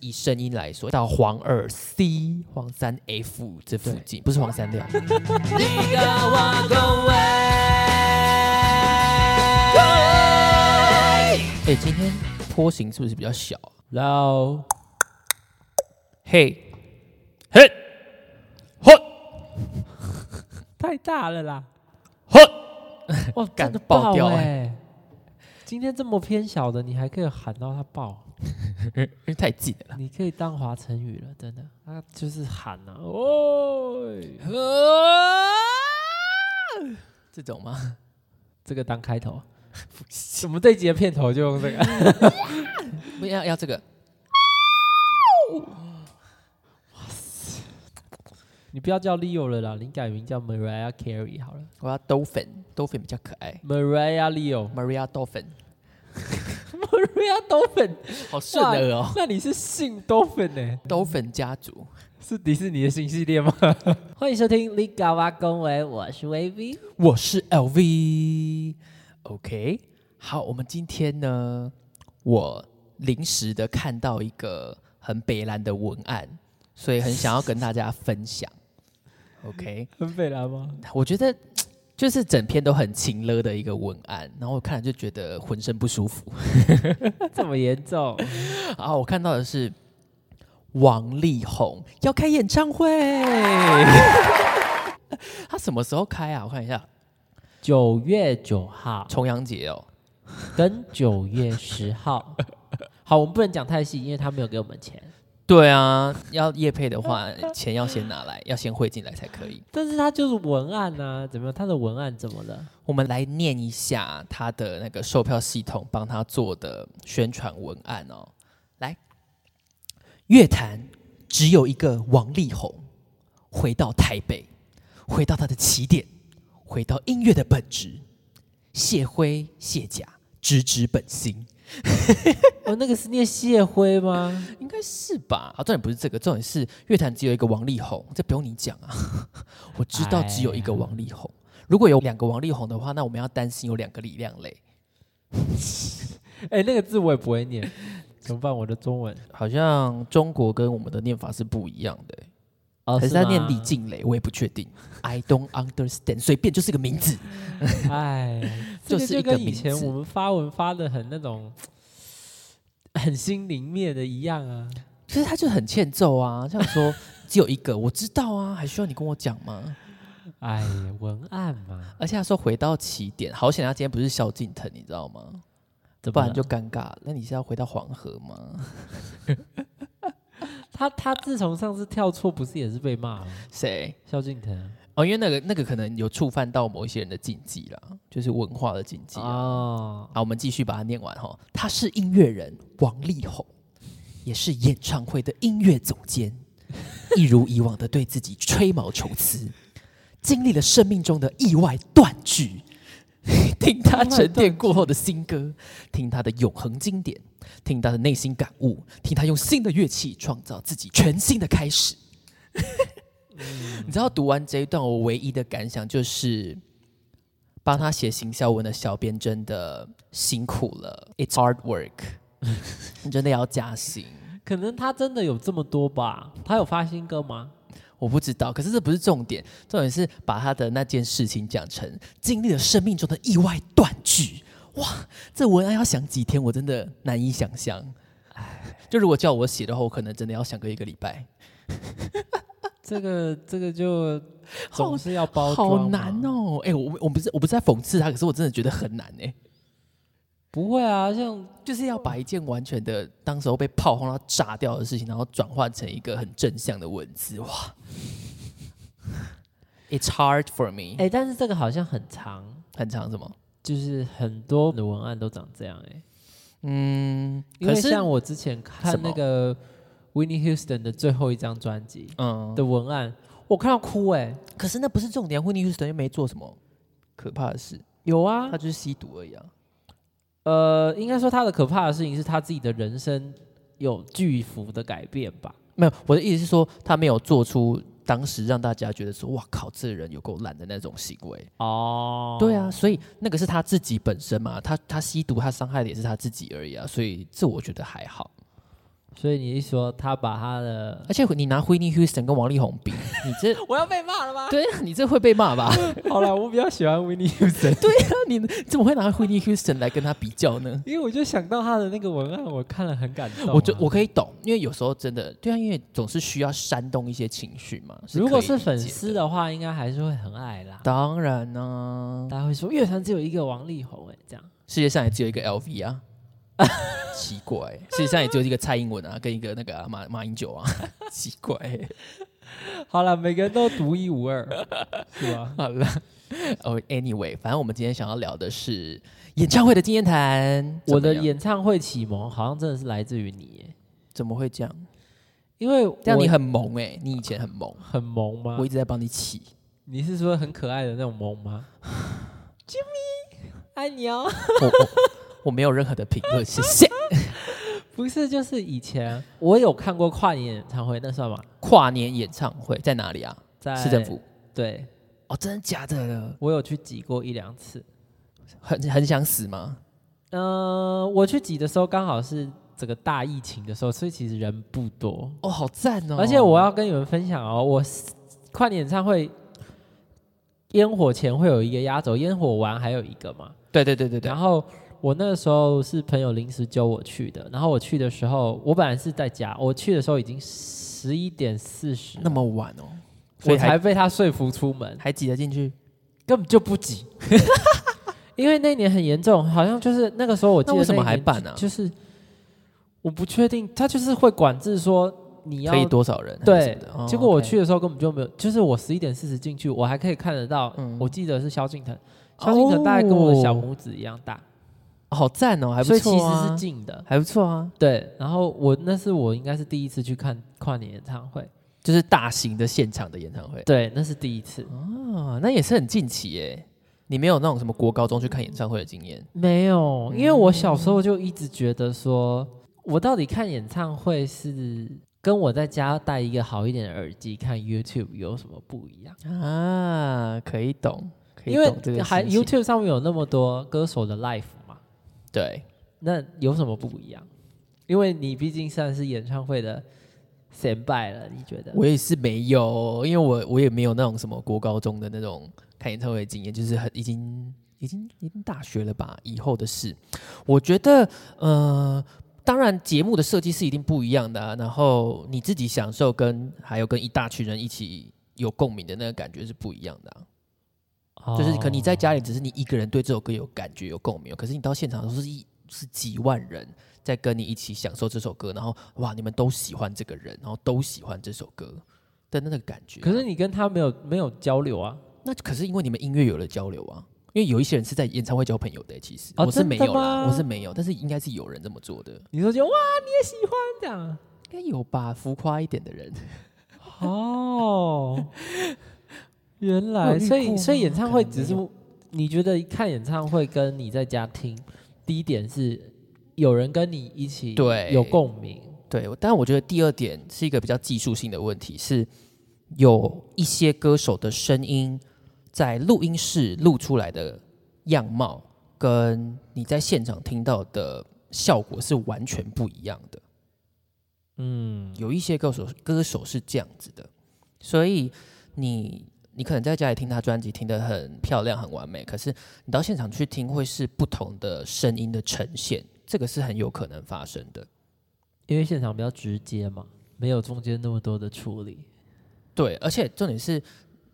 以声音来说，到黄二 C、黄三 F 这附近，不是黄三六。哎，今天坡形是不是比较小？然后嘿，嘿，嚯，太大了啦！嚯，哇，干真的爆爆掉哎、今天这么偏小的，你还可以喊到它爆，因为太近了。你可以当华晨宇了，真的。他就是喊啊，哦，这种吗？这个当开头。我们这一集的片头就用这个。不要要这个。你不要叫 Leo 了啦，你改名叫 Mariah Carey 好了。我要 Dolphin，Dolphin 比较可爱。Mariah。Maria Dolphin，Maria Dolphin，好顺耳哦。那你是姓 Dolphin 呢、Dolphin 家族，是迪士尼的新系列吗？欢迎收听《立嘎哇恭维》，我是 VV。我是 LV。OK，好，我们今天呢，我临时的看到一个很北蓝的文案，所以很想要跟大家分享。OK，很北蓝吗？我觉得就是整篇都很情勒的一个文案，然后我看了就觉得浑身不舒服。这么严重？啊，我看到的是王力宏要开演唱会，他什么时候开啊？我看一下，九月九号重阳节哦。跟九月十号。好，我们不能讲太细，因为他没有给我们钱。对啊，要业配的话，钱要先拿来，要先汇进来才可以。但是他就是文案呐、怎么样？他的文案怎么了？我们来念一下他的那个售票系统帮他做的宣传文案哦。来，乐坛只有一个王力宏，回到台北，回到他的起点，回到音乐的本质，卸灰卸甲，直指本心。哦，那个是念谢辉吗？应该是吧？好，重点不是这个，重点是乐坛只有一个王力宏，这不用你讲啊，我知道只有一个王力宏。如果有两个王力宏的话，那我们要担心有两个李亮磊。哎、那个字我也不会念，怎么办？我的中文好像中国跟我们的念法是不一样的、欸，哦还是他念李静蕾，我也不确定。I don't understand，随便就是个名字。哎，就是一个以前我们发文发的很那种 很心灵灭的一样啊。其实他就很欠揍啊，像说 只有一个，我知道啊，还需要你跟我讲吗？哎，文案嘛，而且他说回到起点，好险他今天不是萧敬腾，你知道吗？不然就尴尬了。那你是要回到黄河吗？他他自从上次跳错，不是也是被骂吗？谁？萧敬腾哦，因为那个那个可能有触犯到某一些人的禁忌啦，就是文化的禁忌啊。哦，好，我们继续把它念完哈。他是音乐人王力宏，也是演唱会的音乐总监，一如以往的对自己吹毛求疵，经历了生命中的意外断句。听他沉淀过后的新歌，听他的永恒经典，听他的内心感悟，听他用新的乐器创造自己全新的开始。你知道读完这一段，我唯一的感想就是，帮他写行销文的小编真的辛苦了，It's hard work，你 真的要加薪。可能他真的有这么多吧？他有发新歌吗？我不知道，可是这不是重点，重点是把他的那件事情讲成经历了生命中的意外断句。哇，这文案要想几天，我真的难以想象。就如果叫我写的话，我可能真的要想个一个礼拜，这个这个就好总是要包装，好难。哦。哎、我我不是我不是在讽刺他，可是我真的觉得很难哎、不会啊，像就是要把一件完全的当时候被炮轰到炸掉的事情，然后转换成一个很正向的文字，哇！It's hard for me，、哎、但是这个好像很长，很长什么？就是很多的文案都长这样哎、嗯，因可是为像我之前看那个 Winnie Houston 的最后一张专辑嗯，的文案，我看到哭哎、可是那不是重点，惠妮休斯顿又没做什么可怕的事，有啊。他，就是吸毒而已啊。呃，应该说他的可怕的事情是他自己的人生有巨幅的改变吧。没有，我的意思是说，他没有做出当时让大家觉得说，哇靠，这人有够烂的那种行为。哦，对啊，所以那个是他自己本身嘛，他他吸毒，他伤害的也是他自己而已啊，所以这我觉得还好。所以你一说他把他的，而且你拿 Whitney Houston 跟王力宏比，你这我要被骂了吗？对啊，你这会被骂吧？好了，我比较喜欢 Whitney Houston，对啊，你怎么会拿 Whitney Houston 来跟他比较呢？因为我就想到他的那个文案，我看了很感动啊、我就我可以懂，因为有时候真的对啊，因为总是需要煽动一些情绪嘛。如果是粉丝，的话，应该还是会很爱啦。当然呢、大家会说乐团只有一个王力宏，哎，这样世界上也只有一个 LV 啊，奇怪，事实上也只有一个蔡英文啊，跟一个那个啊、马马英九啊，奇怪、好了，每个人都独一无二，是吧？好了，哦、a n y w a y 反正我们今天想要聊的是演唱会的经验谈。我的演唱会启蒙好像真的是来自于你耶，怎么会这样？因为这样你很萌哎、你以前很萌，很萌吗我一？直在帮你起。你是说很可爱的那种萌吗？Jimmy，爱你哦。我我我没有任何的评论，谢谢。不是，就是以前我有看过跨年演唱会，那算吗？跨年演唱会在哪里啊？在市政府。对，哦，真的假的？我有去挤过一两次。很很想死吗？嗯、我去挤的时候刚好是整个大疫情的时候，所以其实人不多。哦，好赞哦！而且我要跟你们分享哦，我跨年演唱会烟火前会有一个压轴，烟火完还有一个嘛。对对对对对然，后我那个时候是朋友临时揪我去的，然后我去的时候，我本来是在家，我去的时候已经十一点四十，那么晚哦，我才被他说服出门，还挤得进去？根本就不挤。因为那年很严重，好像就是那个时候我记得那为什么还办啊就是我不确定，他就是会管制说你要可以多少人？对结果我去的时候根本就没有，就是我十一点四十进去，我还可以看得到，嗯我记得是萧敬腾，萧敬腾大概跟我的小拇指一样大，哦好赞哦，还不所以其错啊，实是近的。还不错啊，对，然后我那是我应该是第一次去看跨年演唱会，就是大型的现场的演唱会对，那是第一次，哦，那也是很近期耶。你没有那种什么国高中去看演唱会的经验？没有，因为我小时候就一直觉得说，我到底看演唱会是跟我在家戴一个好一点的耳机看 YouTube 有什么不一样？啊，可以懂，可以因为还 YouTube 上面有那么多歌手的 live 嘛，对，那有什么不一样？因为你毕竟算是演唱会的先拜了，你觉得？我也是没有，因为我我也没有那种什么国高中的那种看演唱会的经验，就是很已经已经已经大学了吧以后的事。我觉得呃，当然节目的设计是一定不一样的、啊，然后你自己享受跟还有跟一大群人一起有共鸣的那个感觉是不一样的、啊。就是可能你在家里只是你一个人对这首歌有感觉有共鸣，可是你到现场的时候是一是几万人在跟你一起享受这首歌，然后哇，你们都喜欢这个人，然后都喜欢这首歌的那个感觉啊、可是你跟他没有没有交流啊？那可是因为你们音乐有了交流啊，因为有一些人是在演唱会交朋友的、其实、哦我是没有啦，我是没有，但是应该是有人这么做的，你说就哇，你也喜欢这样？应该有吧，浮夸一点的人。哦，原来，所以所以演唱会只是你觉得看演唱会跟你在家听，第一点是有人跟你一起对。有共鸣，对，但我觉得第二点是一个比较技术性的问题，是有一些歌手的声音在录音室录出来的样貌，跟你在现场听到的效果是完全不一样的。嗯，有一些歌手歌手是这样子的，所以你你可能在家里听他专辑听得很漂亮很完美，可是你到现场去听会是不同的声音的呈现，这个是很有可能发生的。因为现场比较直接嘛，没有中间那么多的处理。对，而且重点是，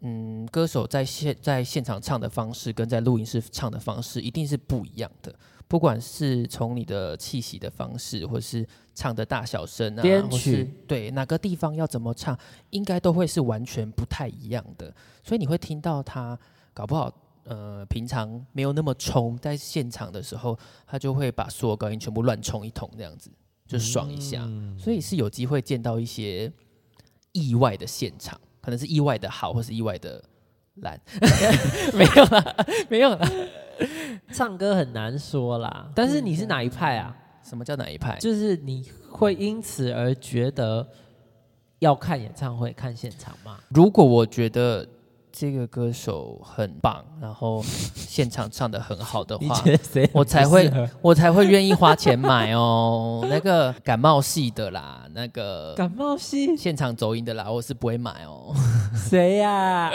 嗯，歌手在现在现场唱的方式跟在录音室唱的方式一定是不一样的。不管是从你的气息的方式，或是唱的大小声啊，编或是曲对哪个地方要怎么唱，应该都会是完全不太一样的。所以你会听到他搞不好，呃，平常没有那么冲，在现场的时候，他就会把所有高音全部乱冲一通，这样子就爽一下。嗯所以是有机会见到一些意外的现场，可能是意外的好，或是意外的烂，没有啦，没有啦。唱歌很难说啦，但是你是哪一派啊？什么叫哪一派？就是你会因此而觉得要看演唱会、看现场吗？如果我觉得这个歌手很棒，然后现场唱的很好的话，我才会我才会愿意花钱买哦。那个感冒系的啦，那个感冒系现场走音的啦，我是不会买哦。谁呀？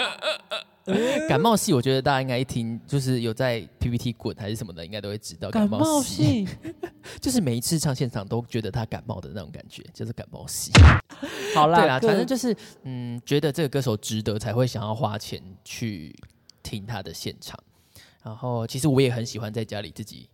感冒戏，我觉得大家应该一听就是有在 PPT 滚还是什么的，应该都会知道感冒系，系，就是每一次唱现场都觉得他感冒的那种感觉，就是感冒系。好啦，对啦，反正就是嗯，觉得这个歌手值得，才会想要花钱去听他的现场。然后其实我也很喜欢在家里自己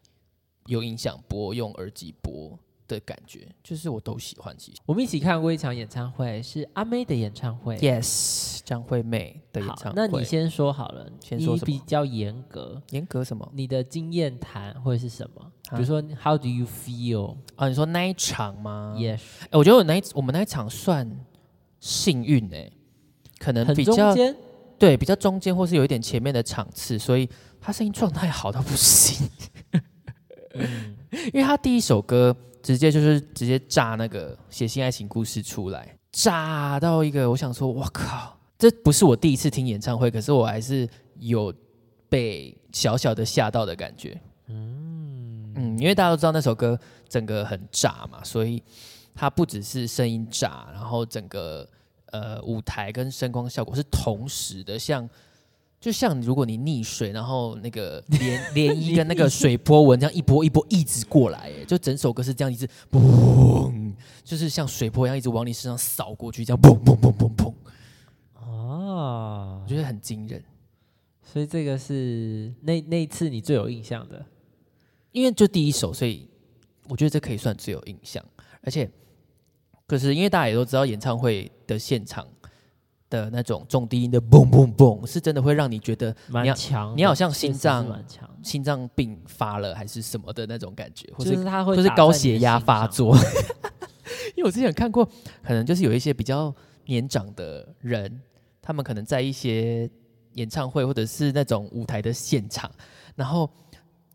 有音响播，用耳机播的感觉，就是我都喜欢。其实我们一起看过一场演唱会，是阿妹的演唱会。，yes，张惠妹的演好唱会，那你先说好了，你先说比较严格，严格什么你的经验谈会是什么？啊比如说，How do you feel？啊？你说那一场吗？Yes，哎我觉得我那一我们那一场算幸运哎、可能比较中间，对比较中间，或是有一点前面的场次，所以他声音状态好到不行。嗯 因为他第一首歌直接就是直接炸那个写信爱情故事出来，炸到一个，我想说，我靠，这不是我第一次听演唱会，可是我还是有被小小的吓到的感觉。嗯嗯，因为大家都知道那首歌整个很炸嘛，所以它不只是声音炸，然后整个呃舞台跟声光效果是同时的，像就像如果你溺水，然后那个 涟涟漪跟那个水波纹这样一波一波一直过来，哎，就整首歌是这样一直嘣，就是像水波一样一直往你身上扫过去，这样砰砰砰砰砰，啊我，觉得很惊人。所以这个是那那一次你最有印象的。因为就第一首，所以我觉得这可以算最有印象。而且，可是因为大家也都知道，演唱会的现场的那种重低音的嘣嘣嘣，是真的会让你觉得蛮你要强，你好像心脏，心脏病发了还是什么的那种感觉，或就是是他会或是高血压。发作。因为我之前有看过，可能就是有一些比较年长的人，他们可能在一些演唱会或者是那种舞台的现场，然后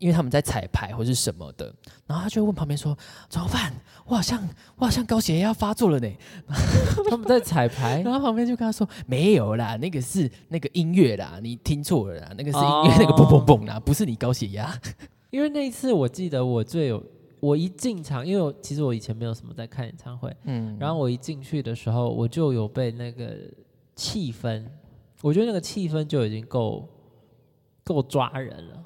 因为他们在彩排或是什么的，然后他就会问旁边说：“怎么办？我好像我好像高血压发作了呢。他们在彩”排然，后旁边就跟他说：“没有啦，那个是那个音乐啦，你听错了啦，那个是音哦乐、那个嘣嘣嘣啦，不是你高血压。因为那一次我记得我最有，我一进场，因为我其实我以前没有什么在看演唱会，”嗯，然后我一进去的时候，我就有被那个气氛，我觉得那个气氛就已经够够抓人了，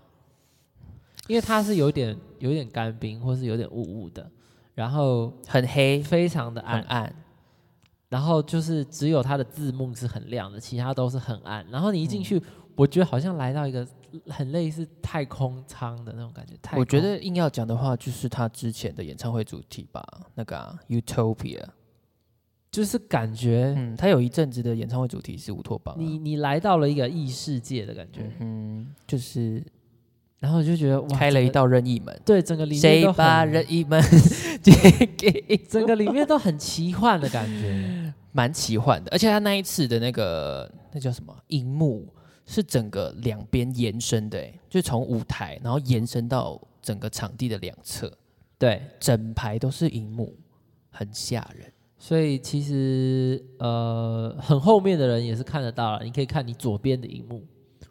因为它是有点有点干冰，或是有点雾雾的，然后很黑，非常的暗，暗。然后就是只有它的字幕是很亮的，其他都是很暗。然后你一进去，我觉得好像来到一个很类似太空舱的那种感觉。太我觉空得硬要讲的话，就是他之前的演唱会主题吧，那个、啊、Utopia。就是感觉嗯，他有一阵子的演唱会主题是乌托邦、啊。你你来到了一个异世界的感觉，嗯，就是然后就觉得哇，开了一道任意门，对整个里面谁都很把任意门 借给？整个里面都很奇幻的感觉。蛮奇幻的，而且他那一次的那个那叫什么？荧幕是整个两边延伸的，哎，就从舞台然后延伸到整个场地的两侧，对，整排都是荧幕，很吓人。所以其实呃，很后面的人也是看得到了，你可以看你左边的荧幕，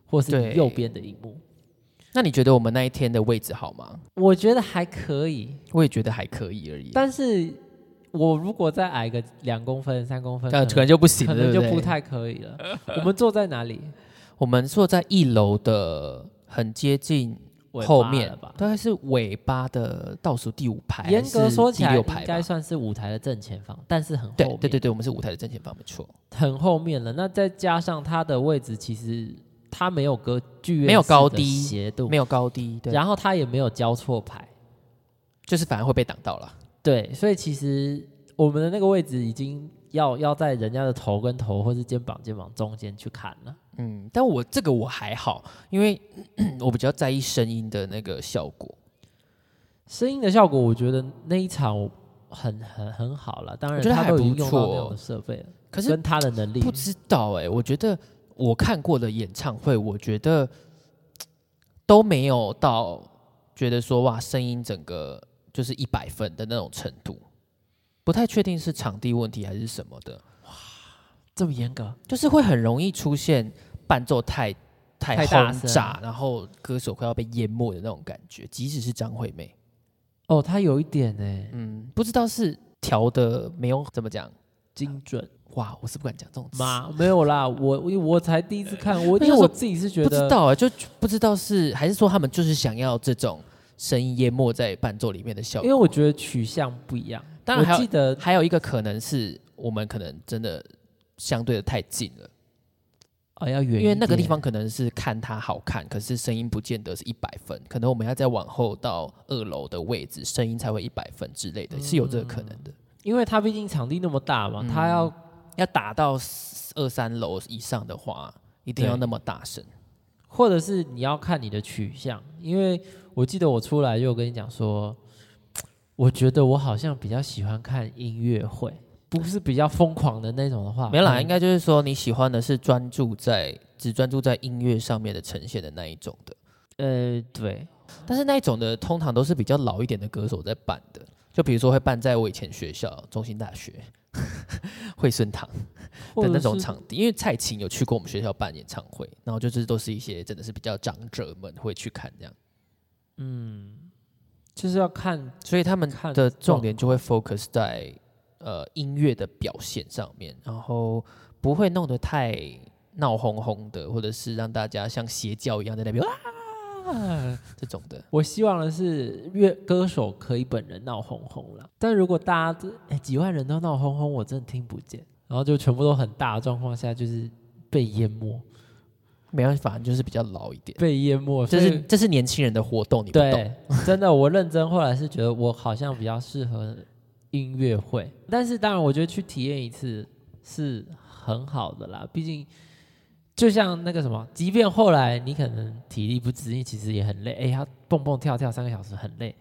或是对。你右边的荧幕。那你觉得我们那一天的位置好吗？我觉得还可以，我也觉得还可以而已，但是我如果再矮个两公分、三公分，可可能就不行了，可能就不太可以了。我们坐在哪里？我们坐在一楼的很接近尾后面吧？大概是尾巴的倒数第五排，严格说起来，应第六排吧该算是舞台的正前方，但是很后对对对，我们是舞台的正前方，没错，很后面了。那再加上它的位置，其实它没有隔剧院没有高低斜度，没有高低，对，然后它也没有交错牌，就是反而会被挡到了。对，所以其实我们的那个位置已经要要在人家的头跟头，或是肩膀肩膀中间去看了。嗯，但我这个我还好，因为 我比较在意声音的那个效果。声音的效果，我觉得那一场我很很很好了。当然，我觉得还他都已经不错用到那样的设备了，可是跟他的能力不知道哎、我觉得我看过的演唱会，我觉得 都没有到觉得说哇，声音整个就是一百分的那种程度，不太确定是场地问题还是什么的，哇这么严格。就是会很容易出现伴奏太太轰炸，然后歌手快要被淹没的那种感觉。即使是张惠妹，哦，她有一点呢，嗯，不知道是调的没有怎么讲，精准哇，我是不敢讲这种词。吗？没有啦，我我才第一次看，我因为我自己是觉得不知道啊，就不知道是还是说他们就是想要这种声音淹没在伴奏里面的效果。因为我觉得取向不一样。当然还记得还有一个可能是我们可能真的相对的太近了，啊要远，因为那个地方可能是看它好看，可是声音不见得是一百分，可能我们要再往后到二楼的位置，声音才会一百分之类的，是有这个可能的。因为它毕竟场地那么大嘛，嗯它要要打到二三楼以上的话，一定要那么大声。或者是你要看你的取向，因为我记得我出来就有跟你讲说，我觉得我好像比较喜欢看音乐会，不是比较疯狂的那种的话，没有啦，嗯。应该就是说你喜欢的是专注在只专注在音乐上面的呈现的那一种的，呃对，但是那一种的通常都是比较老一点的歌手在办的，就比如说会办在我以前学校中心大学 惠顺堂的那种场地，因为蔡琴有去过我们学校办演唱会，然后就是都是一些真的是比较长者们会去看这样，嗯就是要看所以他们看的重点就会 focus 在呃音乐的表现上面，然后不会弄得太闹哄哄的，或者是让大家像邪教一样在那边啊这种的。我希望的是乐歌手可以本人闹哄哄了，但如果大家都哎几万人都闹哄哄，我真的听不见，然后就全部都很大的状况下，就是被淹没，没办法，就是比较老一点。被淹没，这是这是年轻人的活动，你不懂。真的，我认真后来是觉得我好像比较适合音乐会，但是当然我觉得去体验一次是很好的啦，毕竟。就像那个什么，即便后来你可能体力不支，因为其实也很累，哎、他蹦蹦跳跳三个小时很累，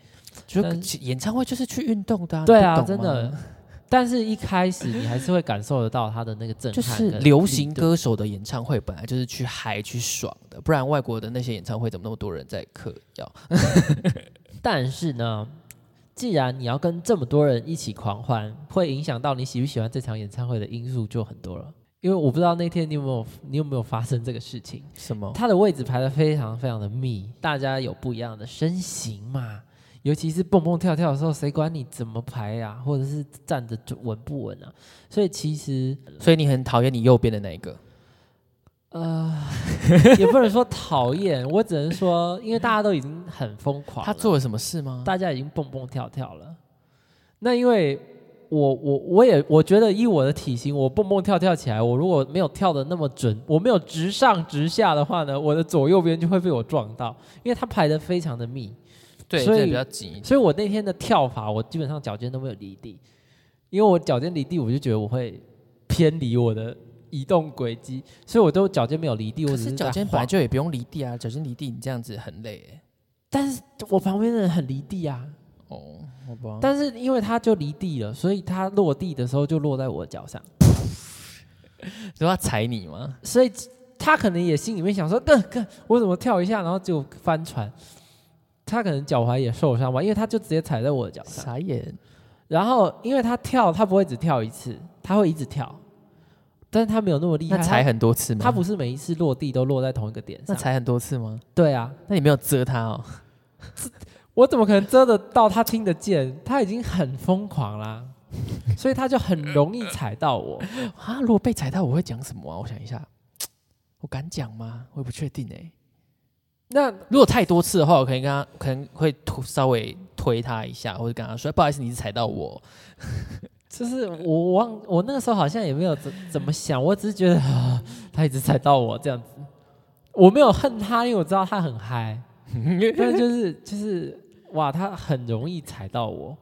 就演唱会就是去运动的、啊，对啊，真的。但是一开始你还是会感受得到他的那个震就撼，是流行。歌手的演唱会本来就是去嗨去爽的，不然外国的那些演唱会怎么那么多人在嗑药？但是呢，既然你要跟这么多人一起狂欢，会影响到你喜不喜欢这场演唱会的因素就很多了。因为我不知道那天你有没有你有没有发生这个事情，什么？他的位置排的非常非常的密，大家有不一样的身形嘛，尤其是蹦蹦跳跳的时候，谁管你怎么排啊，或者是站着稳不稳啊？所以其实所以你很讨厌你右边的那一个？呃，也不能说讨厌，我只能说，因为大家都已经很疯狂，他做了什么事吗？大家已经蹦蹦跳跳了。那因为我我我也我觉得以我的体型，我蹦蹦跳跳起来，我如果没有跳的那么准，我没有直上直下的话呢，我的左右边就会被我撞到，因为它排的非常的密，对，所以比较紧。所以我那天的跳法，我基本上脚尖都没有离地，因为我脚尖离地，我就觉得我会偏离我的移动轨迹，所以我都脚尖没有离地，我可只是脚尖本来就也不用离地啊，脚尖离地你这样子很累欸但是我旁边的人很离地啊，哦，好吧。但是因为他就离地了，所以他落地的时候就落在我的脚上，说要踩你吗？所以他可能也心里面想说，哥哥，我怎么跳一下，然后就翻船。他可能脚踝也受伤吧，因为他就直接踩在我的脚上。傻眼。然后因为他跳，他不会只跳一次，他会一直跳，但是他没有那么厉害。那踩很多次吗？他不是每一次落地都落在同一个点上。那踩很多次吗？对啊，那你没有遮他哦？我怎么可能遮得到他听得见？他已经很疯狂啦，所以他就很容易踩到我。啊，如果被踩到，我会讲什么啊？我想一下，我敢讲吗？我也不确定哎、那如果太多次的话，我可能跟他可能会推稍微推他一下，或者跟他说不好意思，你是踩到我。就是我我忘我那个时候好像也没有怎怎么想，我只是觉得、啊、他一直踩到我这样子，我没有恨他，因为我知道他很嗨，但是就是就是哇，他很容易踩到我，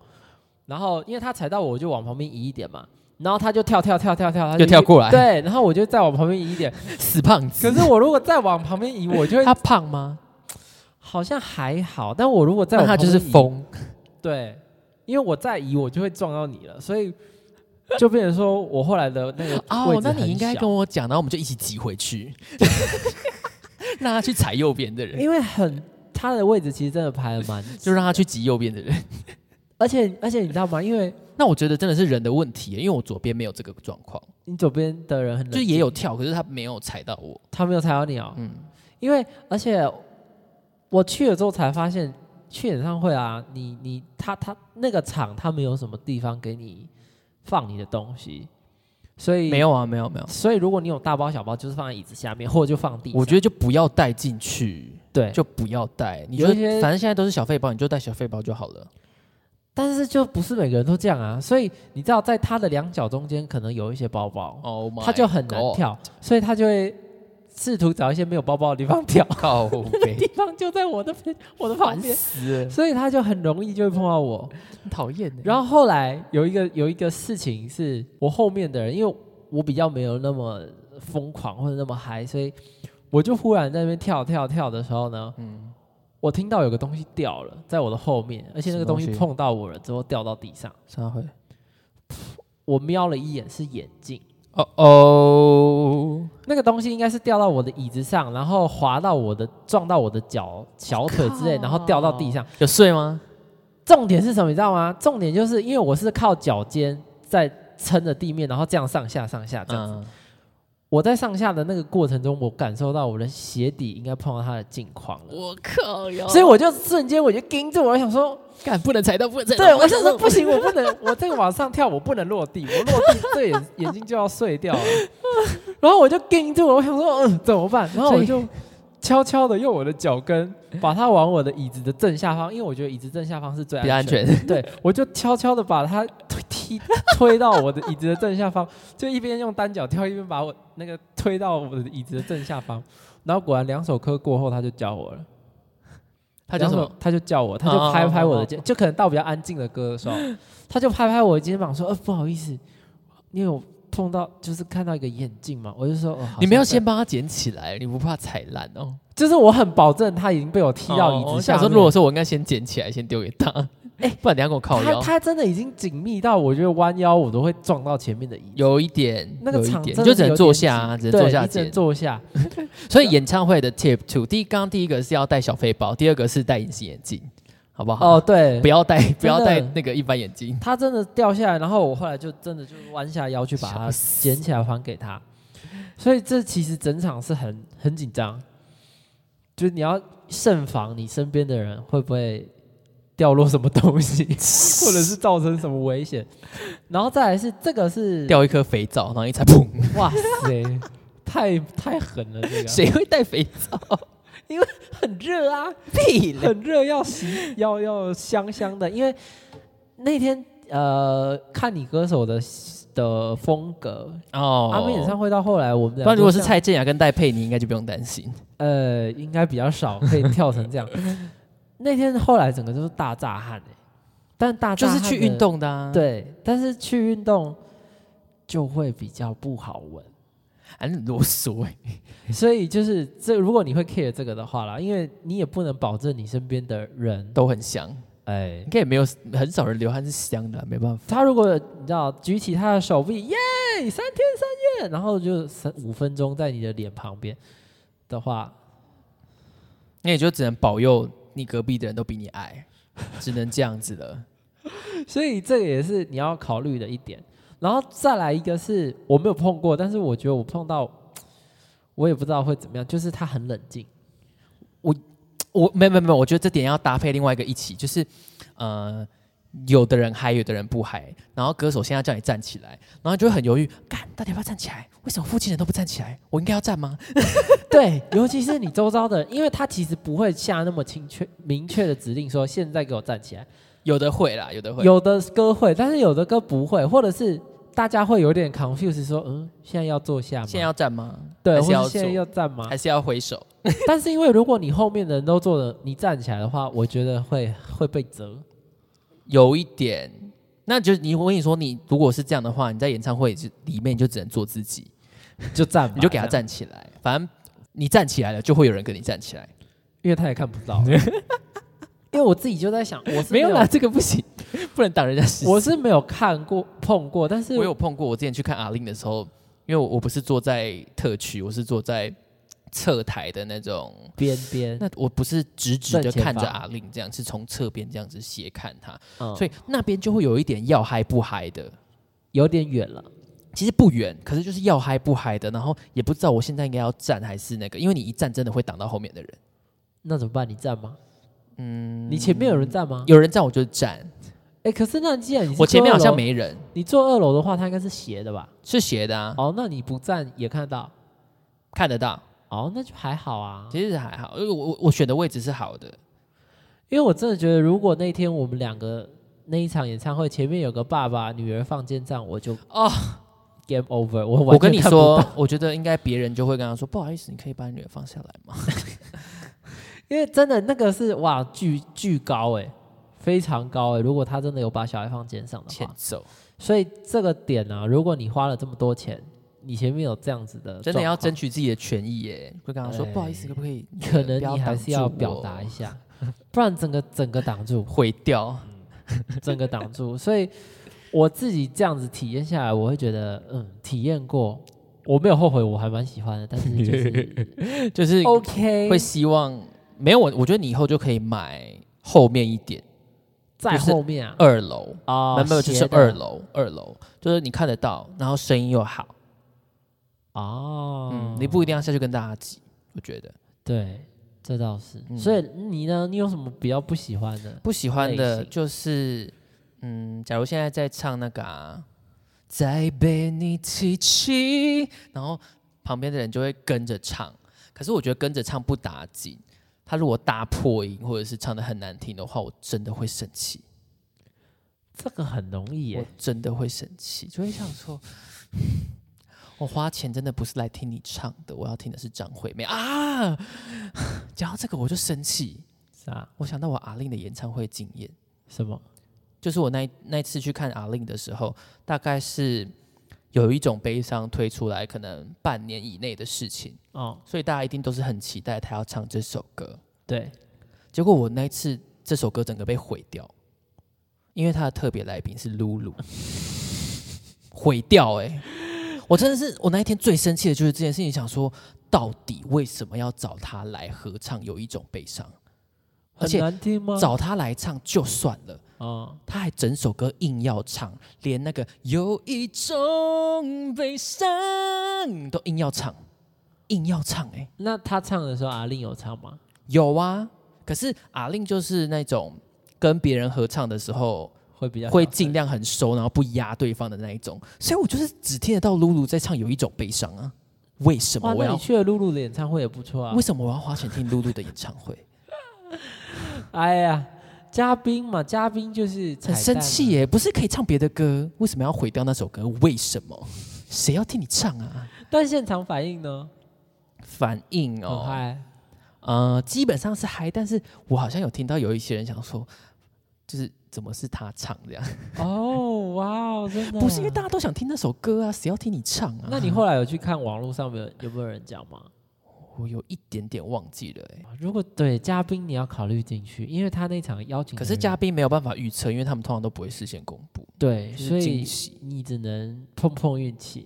然后因为他踩到我，我就往旁边移一点嘛，然后他就跳跳跳跳跳，他就跳过来对，然后我就再往旁边移一点，死胖子。可是我如果再往旁边移，我就会 他胖吗？好像还好，但我如果再往那他就是疯。对，因为我再移，我就会撞到你了，所以就变成说我后来的那个哦，那你应该跟我讲，然后我们就一起挤回去，让他去踩右边的人，因为很他的位置其实真的排 的蛮，就让他去挤右边的人。而且而且你知道吗？因为那我觉得真的是人的问题，因为我左边没有这个状况，你左边的人很冷就也有跳，可是他没有踩到我。他没有踩到你哦，嗯，因为而且我去了之后才发现，去演唱会啊，你你他他那个场他没有什么地方给你放你的东西，所以没有啊，没有没有。所以如果你有大包小包，就是放在椅子下面，或者就放地上。我觉得就不要带进去，对，就不要带。你就反正现在都是小费包，你就带小费包就好了。但是就不是每个人都这样啊，所以你知道，在他的两脚中间可能有一些包包，哦，他就很难。跳，所以他就会试图找一些没有包包的地方跳。靠背，地方就在我的边，我的旁边，所以他就很容易就会碰到我。很讨厌欸。然后后来有一个有一个事情是我后面的人，因为我比较没有那么疯狂或者那么嗨，所以我就忽然在那边跳跳跳的时候呢，嗯，我听到有个东西掉了在我的后面，而且那个东西碰到我了之后掉到地上，啥会？我瞄了一眼是眼镜。哦哦，那个东西应该是掉到我的椅子上，然后滑到我的撞到我的脚、小腿之类，然后掉到地上。有睡吗？重点是什么？你知道吗？重点就是因为我是靠脚尖在撑着地面，然后这样上下上下这样子。嗯，我在上下的那个过程中，我感受到我的鞋底应该碰到它的镜框了，我靠哟！所以我就瞬间我就盯着，我想说，干不能踩到，不能踩到。对我想说 不行，我不能，我这个往上跳，我不能落地，我落地这眼眼睛就要碎掉了。然后我就盯住，我想说，嗯，怎么办？然后我就悄悄的用我的脚跟把它往我的椅子的正下方，因为我觉得椅子正下方是最安安全的。对，我就悄悄的把它推踢推到我的椅子的正下方，就一边用单脚跳，一边把我那个推到我的椅子的正下方。然后果然两首歌过后，他就教我了。他叫什么？他就叫我，他就拍拍我的肩，就可能到比较安静的歌的时候，他就拍拍我的肩膀说：“呃，不好意思，你有碰到就是看到一个眼镜嘛？”我就说：“哦，你们要先帮他捡起来，你不怕踩烂哦？就是我很保证他已经被我踢到椅子下面。想说，如果说我应该先捡起来，先丢给他，哎，不然等一下跟我靠他腰。他真的已经紧密到我觉得弯腰我都会撞到前面的椅子。有一点，那个场你就只能坐下啊，只能坐下只能。坐下。所以演唱会的 tip two，第一，刚刚第一个是要带小背包，第二个是戴隐形眼镜，好不好？哦，对不，要戴，不要戴那个一般眼镜。他真的掉下来，然后我后来就真的就弯下腰去把它捡起来还给他。所以这其实整场是很很紧张，就是你要慎防你身边的人会不会掉落什么东西，或者是造成什么危险。然后再来是这个是掉一颗肥皂，然后一踩，砰！哇塞，太太狠了这个，谁会带肥皂？因为很热啊？屁！很热，要洗，要要香香的。因为那天呃，看你歌手的的风格，哦，阿妹演唱会到后来，我们不然如果是蔡，蔡健雅跟戴佩妮，应该就不用担心。呃，应该比较少可以跳成这样。那天后来整个就是大炸汗哎、但大就是去运，动的啊。，对，但是去运动就会比较不好闻。很啰嗦哎。所以就是这，如果你会 care 这个的话啦，因为你也不能保证你身边的人，都很香，哎应，该也没有很少人流汗是香的啊，没办法。他如果你知道举起他的手臂，耶，三天三夜，然后就三五分钟在你的脸旁边的话，那也就只能保佑你隔壁的人都比你矮，只能这样子了。所以这个也是你要考虑的一点。然后再来一个是我没有碰过，但是我觉得我碰到，我也不知道会怎么样，就是他很冷静。我 我没没有没有，我觉得这点要搭配另外一个一起，就是呃，有的人嗨，有的人不嗨。然后歌手现在叫你站起来，然后就会很犹豫，干到底要不要站起来？为什么附近人都不站起来？我应该要站吗？对，尤其是你周遭的，因为他其实不会下那么明确明确的指令说现在给我站起来。有的会啦，有的会。有的歌会，但是有的歌不会，或者是大家会有点 confuse，说嗯，现在要坐下吗？现在要站吗？对，还是要或是现在要站吗？还是要回首？但是因为如果你后面的人都坐着，你站起来的话，我觉得会会被责。有一点，那就是你我跟你说，你如果是这样的话，你在演唱会里面就只能做自己，就站，你就给他，站起来。反正你站起来了，就会有人跟你站起来。因为他也看不到。因为我自己就在想，我是没有啦，，这个不行，不能挡人家视线。我是没有看过碰过，但是我有碰过，我之前去看阿令的时候，因为我我不是坐在特区，我是坐在侧台的那种。边边，那我不是直直的看着阿令这样，是从侧边这样子斜看他，嗯所以那边就会有一点要嗨不嗨的。有点远了。其实不远，可是就是要嗨不嗨的，然后也不知道我现在应该要站还是那个，因为你一站真的会挡到后面的人。那怎么办？你站吗？嗯，你前面有人站吗？有人站我就站，哎、可是那既然你我前面好像没人，你坐二楼的话，它应该是斜的吧？是斜的啊，哦，那你不站也看得到。看得到，哦，那就还好啊。其实还好，因为我我我选的位置是好的，因为我真的觉得，如果那天我们两个那一场演唱会前面有个爸爸女儿放肩仗，我就哦，game over 我。我我跟你说我觉得应该别人就会跟他说，不好意思，你可以把你女儿放下来吗？因为真的那个是哇巨巨高哎、非常高哎、如果他真的有把小孩放肩上的话，欠揍，所以这个点呢、啊，如果你花了这么多钱，你前面有这样子的，真的要争，取自己的权益耶，会跟他说，哎不好意思，可不可以？可能你还是要表达一下，不然整个整个挡住，毁掉。整个挡住。所以我自己这样子体验下来，我会觉得，嗯，体验过，我没有后悔，我还蛮喜欢的。但是就是 就是哦 OK，会希望没有我，我觉得你以后就可以买后面一点，在后面啊，二楼，啊没有没有，就是二楼，二楼就是你看得到，然后声音又好，哦，嗯，你不一定要下去跟大家挤，我觉得对，这倒是。嗯所以你呢？你有什么比较不喜欢的？不喜欢类型的就是，嗯，假如现在在唱那个啊，再被你提起，然后旁边的人就会跟着唱，可是我觉得跟着唱不打紧，他如果大破音或者是唱的很难听的话，我真的会生气。这个很容易我耶。真的会生气，就会想说，我花钱真的不是来听你唱的，我要听的是张惠妹。啊！讲到这个我就生气，是啊，我想到我阿令的演唱会经验，什么？就是我那那次去看阿令的时候，大概是有一种悲伤推出来，可能半年以内的事情，哦，所以大家一定都是很期待他要唱这首歌。对，结果我那一次这首歌整个被毁掉，因为他的特别来宾是露露，毁掉哎、我真的是我那一天最生气的就是这件事情，想说到底为什么要找他来合唱？有一种悲伤，而很且难听吗？找他来唱就算了。嗯，他还整首歌硬要唱，连那个有一种悲伤都硬要唱，硬要唱哎、那他唱的时候，阿令有唱吗？有啊，可是阿令就是那种跟别人合唱的时候会比较会尽量很收，然后不压对方的那一种，所以我就是只听得到露露在唱有一种悲伤啊。为什么哇，我要那你？去了露露的演唱会也不错啊为。什么我要花钱听露露的演唱会？哎呀，嘉宾嘛，嘉宾就是很生气耶。不是可以唱别的歌，为什么要毁掉那首歌？为什么？谁要听你唱啊？但现场反应呢？反应哦，嗨。呃，基本上是嗨，但是我好像有听到有一些人想说，就是怎么是他唱这样？哦，哇哦，真的不是因为大家都想听那首歌啊，谁要听你唱啊？那你后来有去看网络上面有有没有人讲吗？我有一点点忘记了哎、如果对嘉宾你要考虑进去，因为他那场邀请，可是嘉宾没有办法预测，因为他们通常都不会事先公布，对，所以。你只能碰碰运气。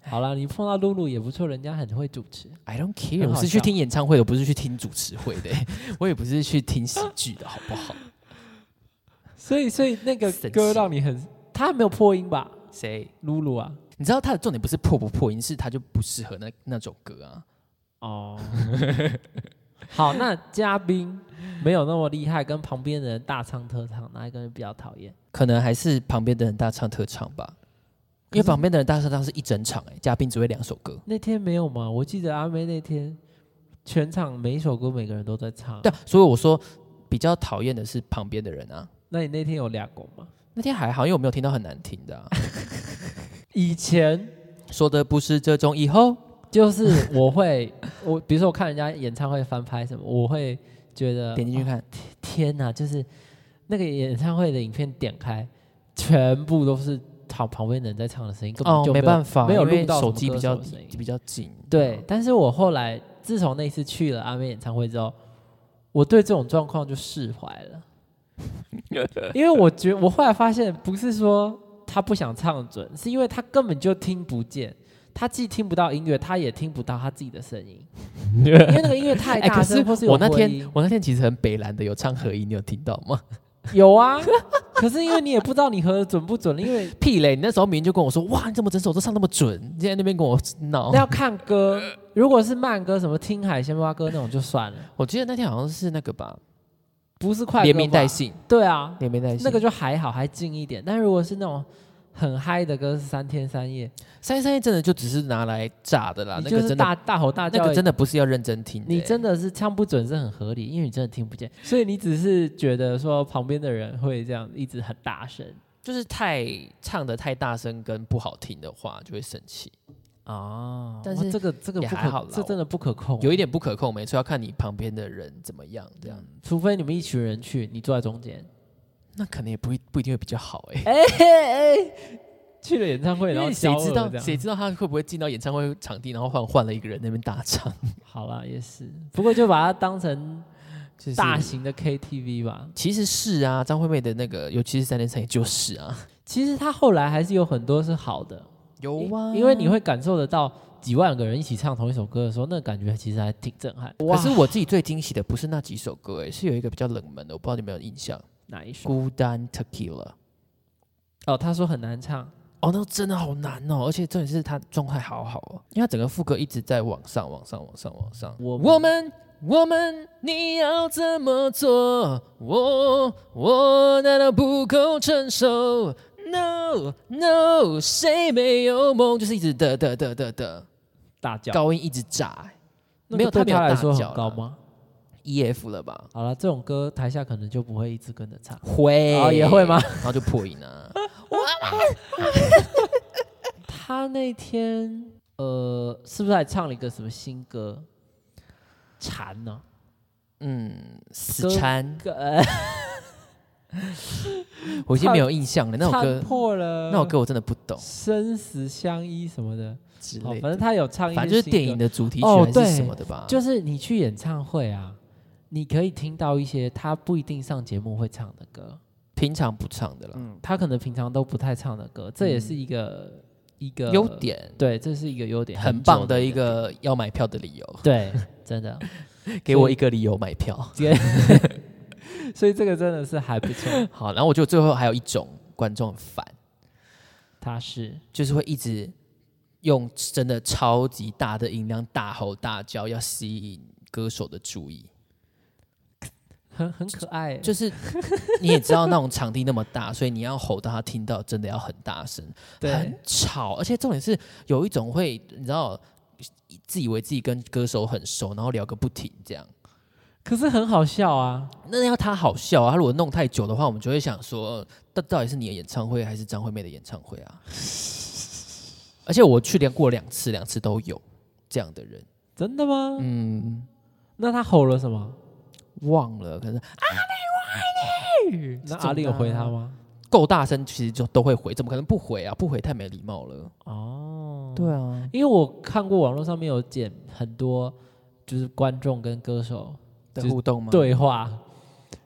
好了，你碰到露露也不错，人家很会主持。I don't care，我是去笑听演唱会的，不是去听主持会的、欸 我也不是去听喜剧的，好不好？所以，所以那个生歌气让你很，他没有破音吧？谁？露露啊，你知道他的重点不是破不破音，是他就不适合那那首歌啊。哦，好，那嘉宾没有那么厉害，跟旁边的人大唱特唱，哪一个人比较讨厌？可能还是旁边的人大唱特唱吧，因为旁边的人大唱特唱是一整场、欸，嘉宾只会两首歌。那天没有吗？我记得阿妹那天全场每一首歌每个人都在唱。对啊，所以我说比较讨厌的是旁边的人啊。那你那天有俩拱吗？那天还好，因为我没有听到很难听的、啊。以前说的不是这种，以后就是我会，我比如说我看人家演唱会翻拍什么，我会觉得哦点进去看，天哪，就是那个演唱会的影片点开，全部都是旁旁边的人在唱的声音，根本哦就，有没办法，没有录到手机比较比较紧。对，但是我后来自从那次去了阿妹演唱会之后，我对这种状况就释怀了，因为我觉我后来发现，不是说他不想唱准，是因为他根本就听不见，他既听不到音乐，他也听不到他自己的声音，因为那个音乐太大声，是或是有我那天我那天其实很北蓝的，有唱合音，你有听到吗？有啊，可是因为你也不知道你合的准不准，因为 屁嘞！你那时候明明就跟我说，哇，你怎么整首都唱那么准？你现在那边跟我闹那。要看歌，如果是慢歌，什么听海鲜花歌那种就算了，我记得那天好像是那个吧，不是快歌连名带姓，对啊，连名带姓。那个就还好，还近一点。但如果是那种很嗨的歌，是三天三夜，三天三夜真的就只是拿来炸的啦，你那个真的就大大吼大叫，那个真的不是要认真听。你真的是唱不准是很合理，因为你真的听不见，所以你只是觉得说旁边的人会这样一直很大声。就是太唱的太大声跟不好听的话就会生气，哦但是这个这个不也还好啦，这真的不可控，有一点不可控，没错，要看你旁边的人怎么样，这样。除非你们一群人去，你坐在中间，那可能也不会不一定会比较好哎。哎哎，去了演唱会，然后谁知道谁知道他会不会进到演唱会场地，然后换换了一个人那边大唱，好啦，也是，不过就把它当成就是大型的 KTV 吧。其实是啊，张惠妹的那个，尤其是三连三，也就是啊，其实她后来还是有很多是好的，有啊因为你会感受得到几万个人一起唱同一首歌的时候，那感觉其实还挺震撼。可是我自己最惊喜的不是那几首歌，哎，是有一个比较冷门的，我不知道你有没有印象，《哪一首？孤单 Tequila》。哦，他说很难唱，哦，那真的好难哦，而且重点是他状态好好哦，因为他整个副歌一直在往上、往上、往上、往上。我我们，我们，你要怎么做？我，我难道不够成熟？No No，谁没有梦？就是一直的的的的的大叫，高音一直炸，那个没有他没有对他来说大叫啦很高吗？E F 了吧？好了，这种歌台下可能就不会一直跟着唱。会哦也会吗？然后就破音 了。他那天呃，是不是还唱了一个什么新歌？蝉呢、嗯，死歌缠，歌呃，我已经没有印象了。那首歌，破了，那首歌我真的不懂生死相依什么的，之类的。反正他有唱反正就是电影的主题曲还是什么的吧？就是你去演唱会啊，你可以听到一些他不一定上节目会唱的歌，平常不唱的了。嗯，他可能平常都不太唱的歌，这也是一个、一个优，点，对，这是一个优点，很棒的一个要买票的理由，对，真的，给我一个理由买票。所以这个真的是还不错，好，然后我觉得最后还有一种观众很烦，他是就是会一直用真的超级大的音量大吼大叫，要吸引歌手的注意。很很可爱，就是你也知道那种场地那么大，所以你要吼到他听到，真的要很大声，对。很吵，而且重点是有一种会，你知道，自以为自己跟歌手很熟，然后聊个不停这样。可是很好笑啊，那要他好笑啊！他如果弄太久的话，我们就会想说，到到底是你的演唱会还是张惠妹的演唱会啊？而且我去连过两次，两次都有这样的人。真的吗？嗯，那他吼了什么？忘了，可是阿妹我爱你那阿丽有回他吗？够大声，其实就都会回，怎么可能不回啊？不回太没礼貌了。哦，对啊，因为我看过网络上面有剪很多，就是观众跟歌手的互动吗？，对话，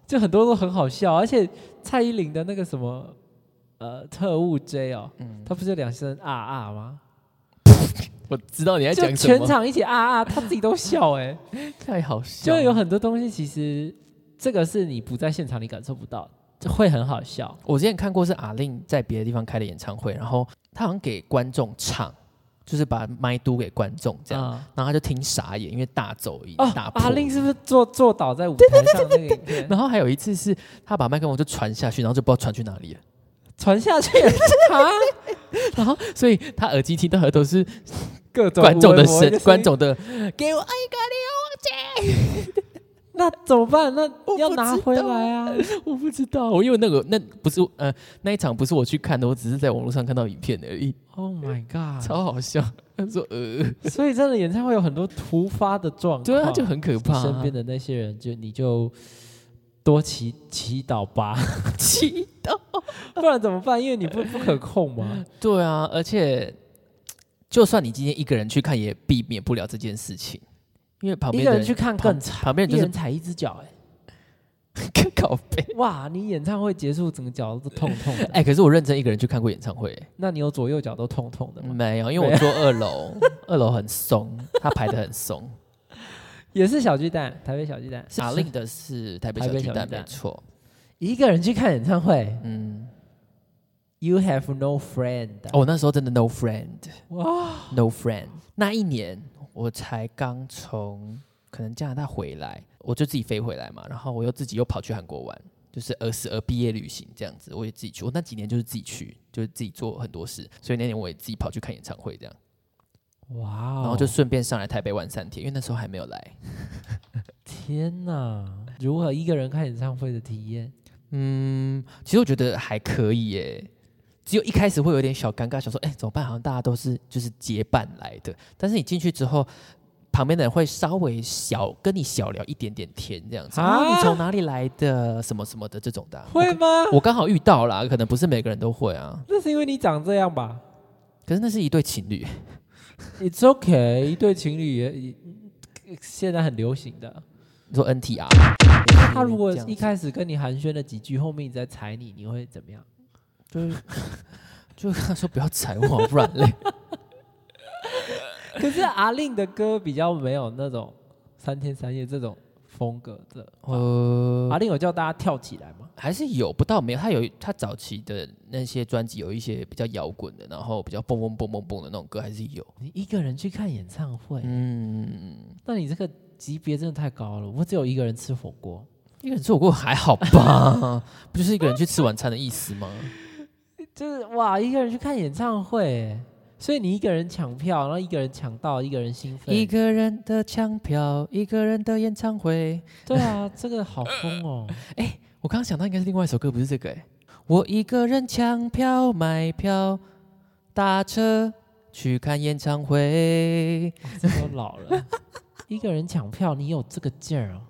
就很多都很好笑，而且蔡依林的那个什么呃特务 J 哦，嗯，他不是有两声啊啊吗？我知道你在就讲什么，全场一起啊啊，他自己都笑哎、太好笑。就有很多东西其实这个是你不在现场你感受不到，就会很好笑。我之前看过是阿令在别的地方开的演唱会，然后他好像给观众唱，就是把麦嘟给观众这样，啊然后他就听傻眼，因为大走音、哦大，破阿令是不是坐坐倒在舞台上那个影片。然后还有一次是他把麦克风就传下去，然后就不知道传去哪里了。传下去？啊？然后，所以他耳机听到的都是各种观众的声观众的给我爱一个理由那怎么办？那要拿回来啊！我不知道，我因为那个那不是呃那一场不是我去看的，我只是在网络上看到影片而已，Oh my god！超好笑。他说呃，所以真的演唱会有很多突发的状况，对啊，就很可怕、你身边的那些人，就你就多祈祈祷吧，祈祷。不然怎么办？因为你不不可控嘛。对啊，而且就算你今天一个人去看，也避免不了这件事情，因为旁一个边的人去看更惨，旁边人就是一人踩一只脚、哎，搞背。哇，你演唱会结束整个脚都痛痛的。哎、可是我认真一个人去看过演唱会，那你有左右脚都痛痛的吗？没有，因为我坐二楼，二楼很松，他排的很松。也是小巨蛋，台北小巨蛋。阿令的是台北小巨蛋，台北小巨蛋没错。一个人去看演唱会嗯，，You have no friend。哦，那时候真的 no friend，哇，no friend。那一年我才刚从可能加拿大回来，我就自己飞回来嘛，然后我又自己又跑去韩国玩，就是儿时而毕业旅行这样子，我也自己去。我那几年就是自己去，就是自己做很多事，所以那年我也自己跑去看演唱会这样，哇哦，然后就顺便上来台北玩三天，因为那时候还没有来。天哪，如何一个人看演唱会的体验？嗯，其实我觉得还可以耶。只有一开始会有点小尴尬，想说，哎、怎么办？好像大家都是就是结伴来的，但是你进去之后，旁边的人会稍微小跟你小聊一点点天，这样子。啊，啊你从哪里来的？什么什么的这种的啊、会吗？我我刚好遇到啦，可能不是每个人都会啊。那是因为你长这样吧可是那是一对情侣，？It's okay，一对情侣也也现在很流行的。你说 NTR，他如果一开始跟你寒暄了几句，后面你再踩你，你会怎么样？就是 就跟他说不要踩我，不然累。可是阿令的歌比较没有那种三天三夜这种风格的。呃，阿令有叫大家跳起来吗？还是有，不到没有。他有他早期的那些专辑有一些比较摇滚的，然后比较蹦蹦蹦蹦蹦的那种歌还是有。你一个人去看演唱会，嗯，那你这个级别真的太高了。我只有一个人吃火锅，一个人吃火锅还好吧？不就是一个人去吃晚餐的意思吗？就是哇，一个人去看演唱会，所以你一个人抢票，然后一个人抢到，一个人兴奋。一个人的抢票，一个人的演唱会。对啊，这个好疯哦。我刚刚想到应该是另外一首歌，不是这个哎。我一个人抢票买票，搭车去看演唱会。这都老了，一个人抢票，你有这个劲儿哦。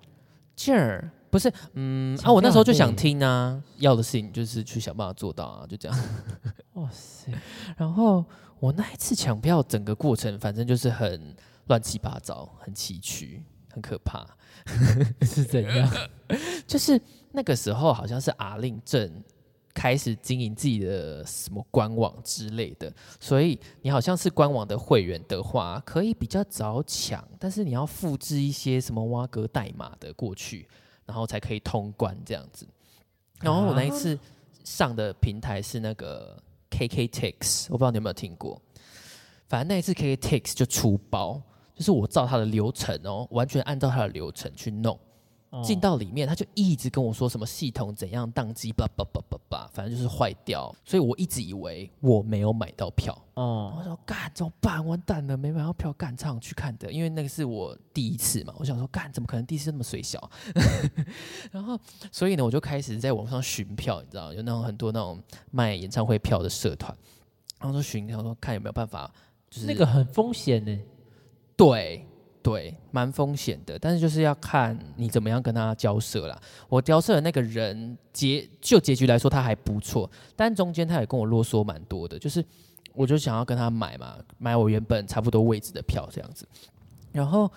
劲儿不是，嗯啊，我那时候就想听啊，要的事情就是去想办法做到啊，就这样。哇塞，然后我那一次抢票，整个过程反正就是很乱七八糟，很崎岖，很可怕。是怎样？就是那个时候好像是阿令正开始经营自己的什么官网之类的，所以你好像是官网的会员的话，可以比较早抢，但是你要复制一些什么挖格代码的过去，然后才可以通关这样子。然后我那一次上的平台是那个 KKTix，我不知道你有没有听过。反正那一次 KKTix 就出包，就是我照它的流程哦，完全按照它的流程去弄。哦进到里面，他就一直跟我说什么系统怎样宕机，叭叭叭叭叭，反正就是坏掉。所以我一直以为我没有买到票，哦我说干怎么办？完蛋了，没买到票，干唱去看的，因为那个是我第一次嘛。我想说干怎么可能第一次那么水小？然后所以呢，我就开始在网上寻票，你知道，有那种很多那种卖演唱会票的社团，然后说寻，然后说看有没有办法，就是那个很风险呢。对对，蛮风险的，但是就是要看你怎么样跟他交涉啦。我交涉的那个人结就结局来说他还不错，但中间他也跟我啰嗦蛮多的，就是我就想要跟他买嘛，买我原本差不多位置的票这样子，然后。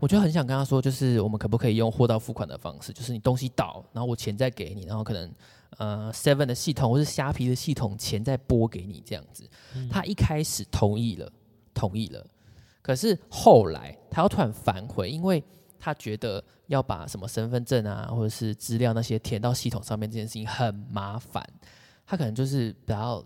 我就很想跟他说，就是我们可不可以用货到付款的方式，就是你东西到，然后我钱再给你，然后可能呃 Seven 的系统或是虾皮的系统钱再拨给你这样子。他一开始同意了，同意了，可是后来他又突然反悔，因为他觉得要把什么身份证啊，或者是资料那些填到系统上面这件事情很麻烦。他可能就是比较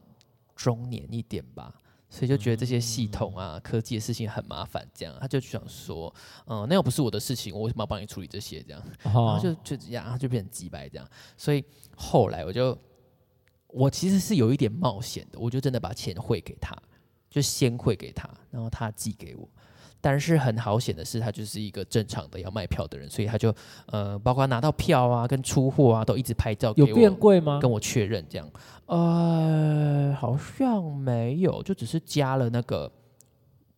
中年一点吧，所以就觉得这些系统啊、科技的事情很麻烦，这样他就想说，嗯，那又不是我的事情，我为什么要帮你处理这些？这样，然后哦，就就这样，他就变成几百这样。所以后来我就，我其实是有一点冒险的，我就真的把钱汇给他，就先汇给他，然后他寄给我。但是很好险的是，他就是一个正常的要卖票的人，所以他就呃，包括拿到票啊、跟出货啊，都一直拍照给有我，变贵吗？跟我确认这样。呃，好像没有，就只是加了那个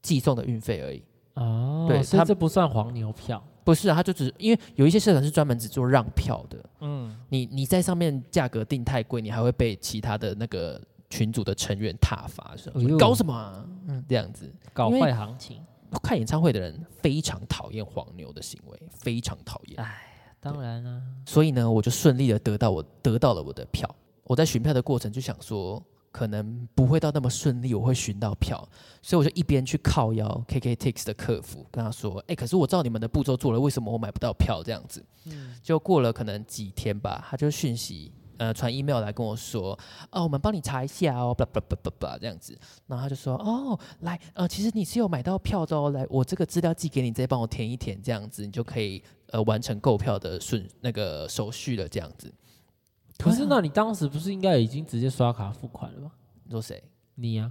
寄送的运费而已。哦，对他所以这不算黄牛票。不是啊，他就只因为有一些社团是专门只做让票的，嗯，你你在上面价格定太贵，你还会被其他的那个群组的成员挞伐，说你搞什么、啊？嗯，这样子。搞坏行情。看演唱会的人非常讨厌黄牛的行为，非常讨厌。当然啦、所以呢，我就顺利的得到我得到了我的票。我在寻票的过程就想说，可能不会到那么顺利，我会寻到票，所以我就一边去靠邀 KKTix 的客服，跟他说：“哎、可是我照你们的步骤做了，为什么我买不到票？”这样子，就过了可能几天吧，他就讯息。呃，传 email 来跟我说，哦，我们帮你查一下哦，blah blah blah blah blah 这样子，然后他就说，哦，来，呃，其实你是有买到票的哦，来，我这个资料寄给你，直接帮我填一填，这样子你就可以呃完成购票的顺那个手续了，这样子。可是那你当时不是应该已经直接刷卡付款了吗？你说谁你呀、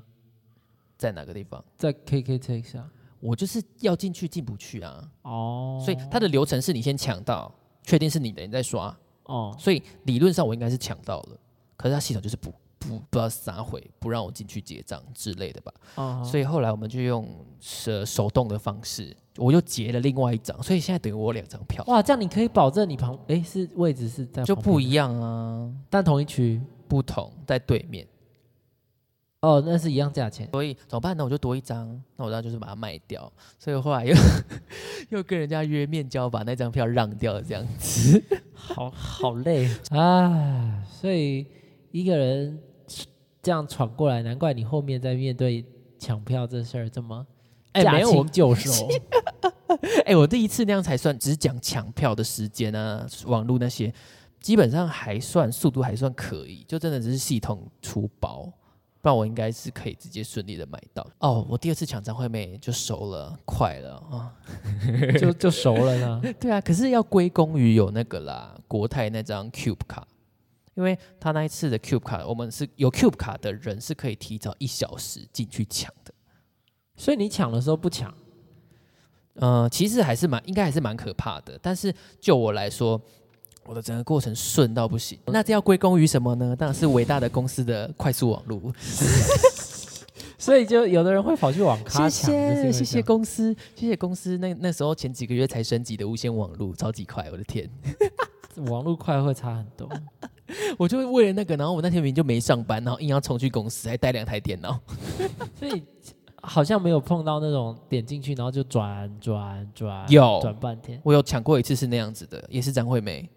在哪个地方？在 KKTix 啊。我就是要进去进不去啊，哦，所以它的流程是你先抢到，确定是你的，你再刷，哦，所以理论上我应该是抢到了，可是他系统就是不不不知道撒回，不让我进去结账之类的吧。哦，所以后来我们就用手手动的方式，我又结了另外一张，所以现在等于我两张票，哇，这样你可以保证你旁诶是位置是在就不一样啊，但同一区不同在对面，哦，那是一样价钱。所以怎么办呢？我就多一张，那我当然就是把它卖掉，所以后来又 又跟人家约面交，把那张票让掉，这样子。好好累啊！所以一个人这样闯过来，难怪你后面在面对抢票这事儿这么驾哎没有我轻就熟。哎、我第一次那样才算，只讲抢票的时间啊，网络那些，基本上还算速度还算可以，就真的只是系统出包，不然我应该是可以直接顺利的买到。哦，我第二次抢张惠妹就熟了，快了啊！就就熟了呢。对啊，可是要归功于有那个啦，国泰那张 Cube 卡，因为他那一次的 Cube 卡，我们是有 Cube 卡的人是可以提早一小时进去抢的。所以你抢的时候不抢，呃，其实还是蛮应该还是蛮可怕的，但是就我来说，我的整个过程顺到不行。那这要归功于什么呢？当然是伟大的公司的快速网络。所以就有的人会跑去网咖谢抢。就是因为谢谢谢公司，谢谢公司。那那时候前几个月才升级的无线网络，超级快，我的天！网络快会差很多。我就为了那个，然后我那天明明就没上班，然后硬要冲去公司，还带两台电脑。所以好像没有碰到那种点进去然后就转转转有转半天。我有抢过一次是那样子的，也是张惠妹，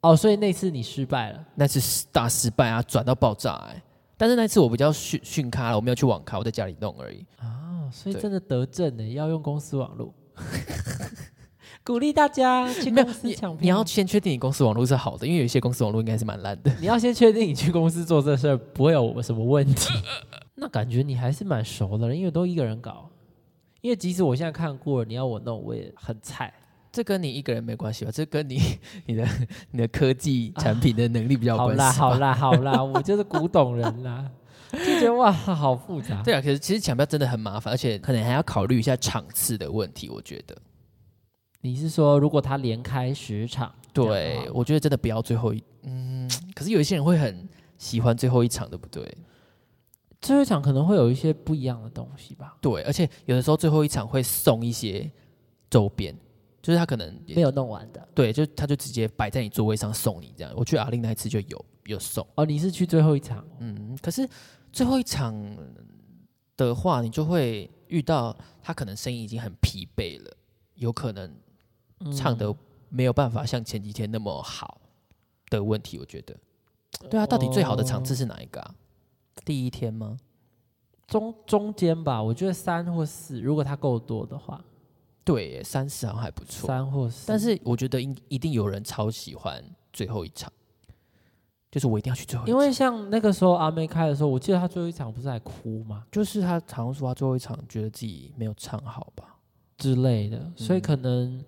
哦，所以那次你失败了。那次大失败啊，转到爆炸哎、但是那次我比较训训咖了，我没有去网咖，我在家里弄而已。啊，所以对真的得证呢，要用公司网络，鼓励大家去公司抢票。你要先确定你公司网络是好的，因为有一些公司网络应该是蛮烂的。你要先确定你去公司做这事儿不会有什么问题。那感觉你还是蛮熟的了，因为都一个人搞。因为即使我现在看过了，你要我弄，我也很菜。这跟你一个人没关系吧？这跟你 你的 你的科技产品的能力比较关系好。啦好啦好啦，我就是古董人啦，就觉得哇，好复杂。对啊，可是其实抢票真的很麻烦，而且可能还要考虑一下场次的问题。我觉得，你是说，如果他连开十场，对我觉得真的不要最后一，嗯，可是有一些人会很喜欢最后一场，对不对？最后一场可能会有一些不一样的东西吧，对，而且有的时候最后一场会送一些周边，就是他可能没有弄完的。对，就他就直接摆在你座位上送你这样。我去阿令那一次就有有送。哦，你是去最后一场，嗯，可是最后一场的话，你就会遇到他可能声音已经很疲惫了，有可能唱的没有办法像前几天那么好的问题。我觉得，对啊，到底最好的场次是哪一个啊？第一天吗？中中间吧，我觉得三或四，如果他够多的话，对耶，三十好像还不错，三或四。但是我觉得应一定有人超喜欢最后一场，就是我一定要去最后一场，因为像那个时候阿妹开的时候，我记得她最后一场不是还哭吗就是他好像说她最后一场觉得自己没有唱好吧。之类的，所以嗯可能。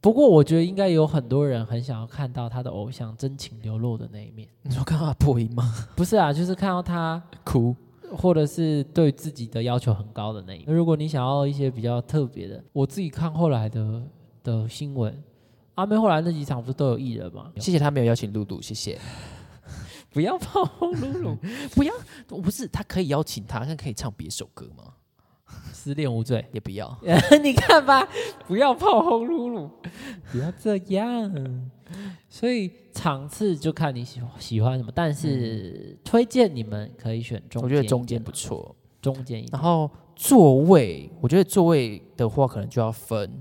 不过我觉得应该有很多人很想要看到他的偶像真情流露的那一面，你说看到他破音吗？不是啊，就是看到他哭。或者是对自己的要求很高的那一面。如果你想要一些比较特别的，我自己看后来的的新闻，阿妹后来那几场不是都有艺人吗？谢谢他没有邀请露露，谢谢。不要炮轰露露，不要，不是他可以邀请他，但可以唱别首歌吗？失恋无罪。也不要。你看吧，不要炮轰露露，不要这样。所以场次就看你喜欢喜欢什么，但是推荐你们可以选中间我觉得中间不错。中间一点然。后座位，我觉得座位的话，可能就要分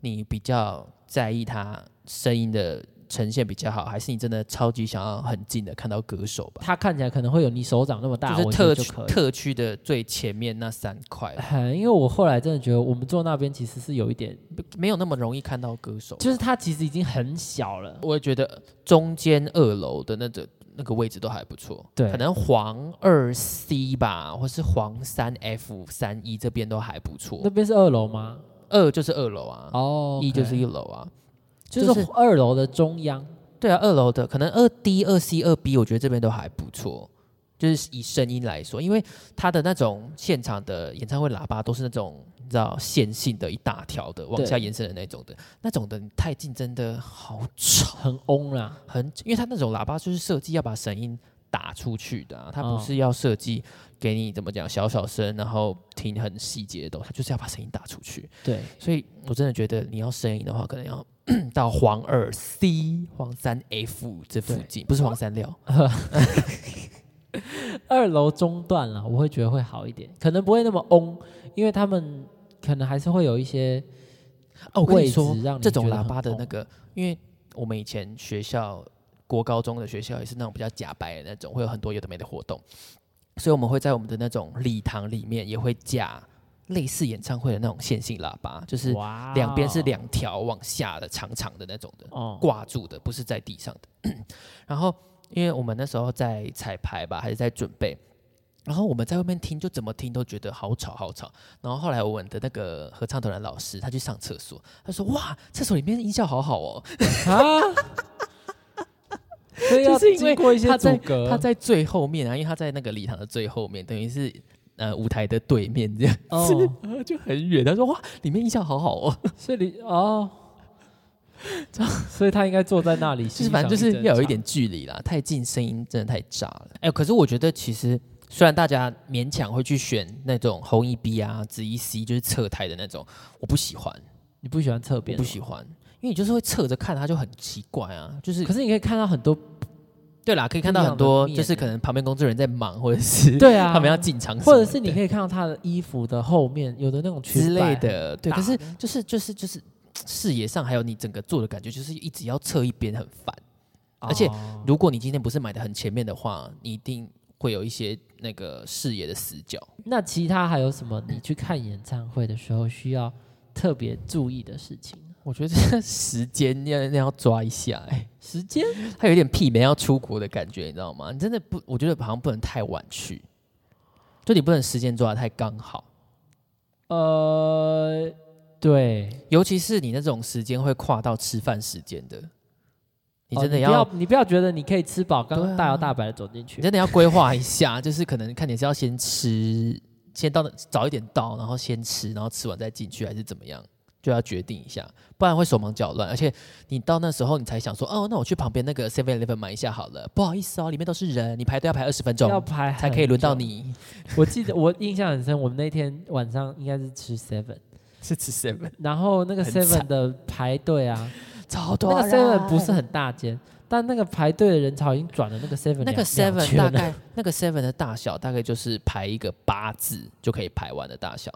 你比较在意他声音的呈现比较好，还是你真的超级想要很近的看到歌手吧？它看起来可能会有你手掌那么大，就是特区。特区的最前面那三块，很，因为我后来真的觉得我们坐那边其实是有一点，没有那么容易看到歌手。就是它其实已经很小了。我也觉得中间二楼的那个那个位置都还不错，对可能黄二 C 吧，或是黄三 F 三一这边都还不错那。边是二楼吗？二就是二楼啊，哦，一就是，一楼啊。就就是是二楼的中央。对啊，二楼的可能二 D、二 C、二 B，我觉得这边都还不错。就是以声音来说，因为它的那种现场的演唱会喇叭都是那种你知道线性的一大条的往下延伸的那种的，那种的太近真的好吵，很嗡啦，很因为它那种喇叭就是设计要把声音打出去的、啊，它不哦是要设计给你怎么讲小小声，然后听很细节的东西，它就是要把声音打出去。对，所以我真的觉得你要声音的话，可能要 到黄二 C、黄三 F 这附近，不是黄三六。二楼中段了，我会觉得会好一点，可能不会那么嗡，因为他们可能还是会有一些哦，我跟你位说置让，你这种喇叭的那个，因为我们以前学校国高中的学校也是那种比较假白的那种，会有很多有的没的活动，所以我们会在我们的那种礼堂里面也会架类似演唱会的那种线性喇叭，就是两边是两条往下的长长的那种的，哦，挂住的，不是在地上的。然后，因为我们那时候在彩排吧，还是在准备，然后我们在外面听，就怎么听都觉得好吵好吵。然后后来我们的那个合唱团的老师，他去上厕所，他说：“哇，厕所里面音效好好哦。啊，所以要就 是因为经过一些他在阻隔，他在最后面啊，因为他在那个礼堂的最后面，等于是呃舞台的对面这样，哦，就很远。他说：“哇，里面音效好好哦。”所以你哦，所以他应该坐在那里，就是反正就是要有一点距离啦，太近声音真的太炸了。哎、可是我觉得其实虽然大家勉强会去选那种红一 B 啊、紫一 C，就是侧台的那种，我不喜欢，你不喜欢侧我边，不喜欢，因为你就是会侧着看，它就很奇怪啊。就是可是你可以看到很多，对啦，可以看到很多，就是可能旁边工作人员在忙，或者是对啊，他们要进场或者是你可以看到他的衣服的后面有的那种裙之类摆的，对。可是就是就是就是视野上还有你整个做的感觉，就是一直要侧一边很烦。而且哦如果你今天不是买的很前面的话，你一定会有一些那个视野的死角。那其他还有什么？你去看演唱会的时候需要特别注意的事情？我觉得这 个时间要要要抓一下、哎，时间？它有点媲美要出国的感觉，你知道吗？你真的不，我觉得好像不能太晚去，就你不能时间抓的太刚好，呃，对，尤其是你那种时间会跨到吃饭时间的，你哦真的不要你不要觉得你可以吃饱，刚大摇大摆的走进你去。真的要规划一下，就是可能看你是要先吃，先到早一点到，然后先吃，然后吃完再进去，还是怎么样，就要决定一下，不然会手忙脚乱。而且你到那时候你才想说，哦，那我去旁边那个 Seven Eleven 买一下好了。不好意思哦，里面都是人，你排队要排二十分钟要排才可以轮到。你。我记得我印象很深，我们那天晚上应该是吃 seven，是吃 Seven，然后那个 seven 的排队啊，超多那个 seven 不是很大间，但那个排队的人潮已经转了那个 seven 那个 Seven 大概那个 Seven 的大小大概就是排一个八字就可以排完的大小，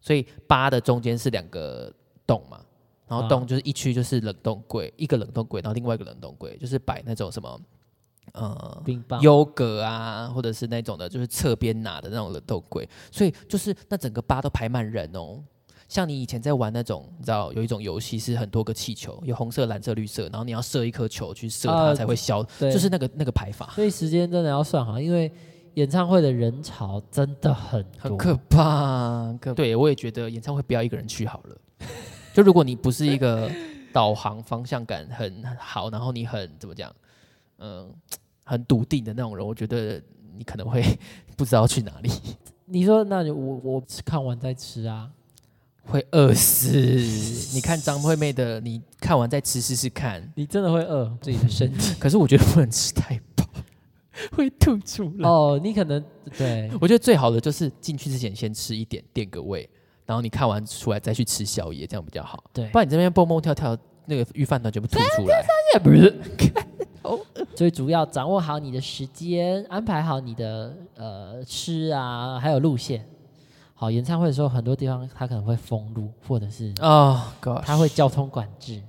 所以八的中间是两个洞嘛，然后啊洞就是一区就是冷冻柜，一个冷冻柜，然后另外一个冷冻柜就是摆那种什么呃冰棒优格啊，或者是那种的，就是侧边拿的那种冷冻柜，所以就是那整个吧都排满人哦。像你以前在玩那种，你知道有一种游戏是很多个气球，有红色、蓝色、绿色，然后你要射一颗球去射它啊才会消，对，就是那个那个排法。所以时间真的要算好，因为演唱会的人潮真的很，很可怕，对我也觉得演唱会不要一个人去好了。就如果你不是一个导航方向感很好，然后你很怎么讲，嗯、很笃定的那种人，我觉得你可能会 不知道去哪里，你说，那你我我看完再吃啊？会饿死。你看张惠妹的，你看完再吃试试看。你真的会饿自己的身体 可是我觉得不能吃太饱，会吐出来。哦。你可能对我觉得最好的就是进去之前先吃一点，垫个胃，然后你看完出来再去吃宵夜，这样比较好。对不，然你这边蹦蹦跳跳，那个预饭团全部吐出来。不是。最主要掌握好你的时间，安排好你的呃吃啊，还有路线。好，演唱会的时候，很多地方它可能会封路，或者是哦、God，它会交通管制。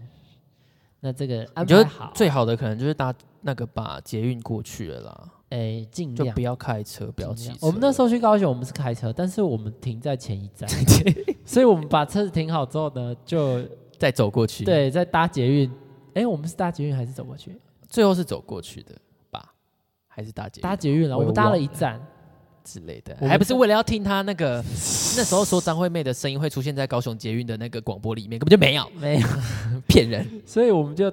那这个安我觉得排好，最好的可能就是搭那个把捷运过去了啦，哎，尽量就不要开车，不要骑车。我们那时候去高雄，我们是开车，但是我们停在前一站，所以我们把车子停好之后呢，就 再走过去，，对，再搭捷运。哎，我们是搭捷运还是走过去？最后是走过去的吧？还是搭捷运搭捷运了，我也们搭了一站。之类的我，们还不是为了要听他那个 那时候说张惠妹的声音会出现在高雄捷运的那个广播里面，根本就没有，没有，骗人。所以我们就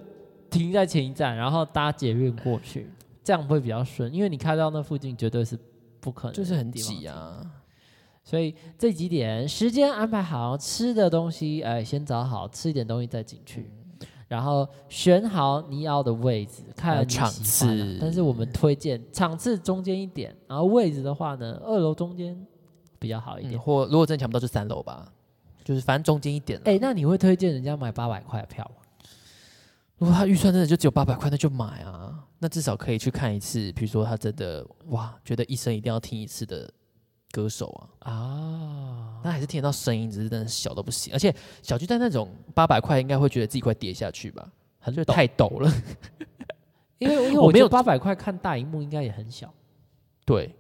停在前一站，然后搭捷运过去，这样会比较顺，因为你开到那附近绝对是不可能，就是很挤。啊。所以这几点时间安排好，吃的东西哎先找好，吃一点东西再进去，然后选好你要的位置，看场次但是我们推荐场次中间一点，然后位置的话呢，二楼中间比较好一点。嗯或如果真的抢不到，就三楼吧，就是反正中间一点啦。哎、那你会推荐人家买八百块的票吗？如果他预算真的就只有八百块，那就买啊。那至少可以去看一次，比如说他真的哇，觉得一生一定要听一次的歌手啊，啊，那还是听得到声音，只是真的小到不行。而且小巨蛋那种八百块，应该会觉得自己快跌下去吧，很就太陡了。因为因为我没有八百块看大荧幕，应该也很小，对，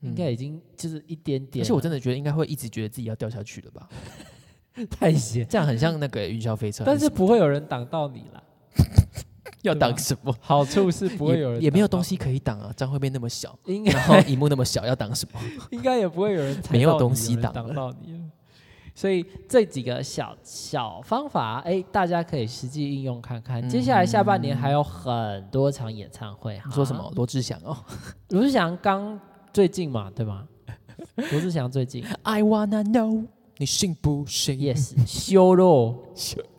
应该已经就是一点点了。而且我真的觉得应该会一直觉得自己要掉下去了吧，太险，这样很像那个云霄飞车，但是不会有人挡到你啦。要挡什么？好处是不会有人也也没有东西可以挡啊，张惠妹那么小，然后荧幕那么小，要挡什么？应该也不会有人踩没有东西挡挡到你了。所以这几个小小方法，哎，大家可以实际应用看看。接下来下半年还有很多场演唱会。你说什么？？罗志祥哦 罗志祥刚最近嘛，对吗？罗志祥最近，I wanna know，你信不信，yes，修肉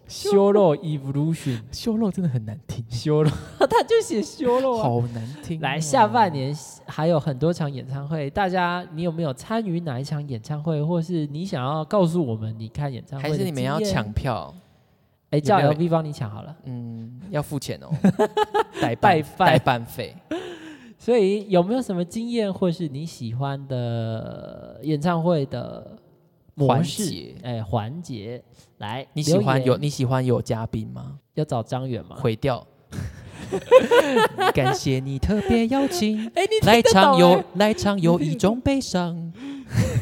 修 修肉 evolution，修肉真的很难听，修肉，他就写修肉啊。好难听哦。来，下半年还有很多场演唱会，大家你有没有参与哪一场演唱会，或是你想要告诉我们你看演唱会的还是你们要抢？票？哎，叫 LV 帮你抢好了。嗯，要付钱哦，代办代办费。所以有没有什么经验，或是你喜欢的演唱会的模环式节？哎，环节来，你喜欢有你喜欢有嘉宾吗？要找张远吗？毁掉。感谢你特别邀请，哎，你来听得懂 场有哎来场有一种悲伤。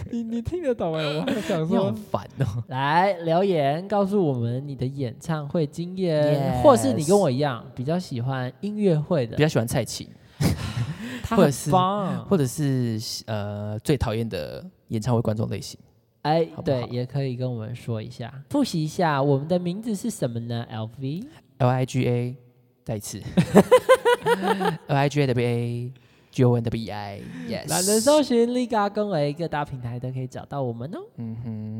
你你听得懂哎？我还想说好烦哦。来留言告诉我们你的演唱会经验或是你跟我一样比较喜欢音乐会的比，较喜欢蔡琴，或者是，或者是呃最讨厌的演唱会观众类型。哎，对，也可以跟我们说一下，复习一下我们的名字是什么呢？LV L I G A，再一次，L I G A W A G O N W E I，Yes。懒人搜寻 Liga 跟为各大平台都可以找到我们哦。嗯哼，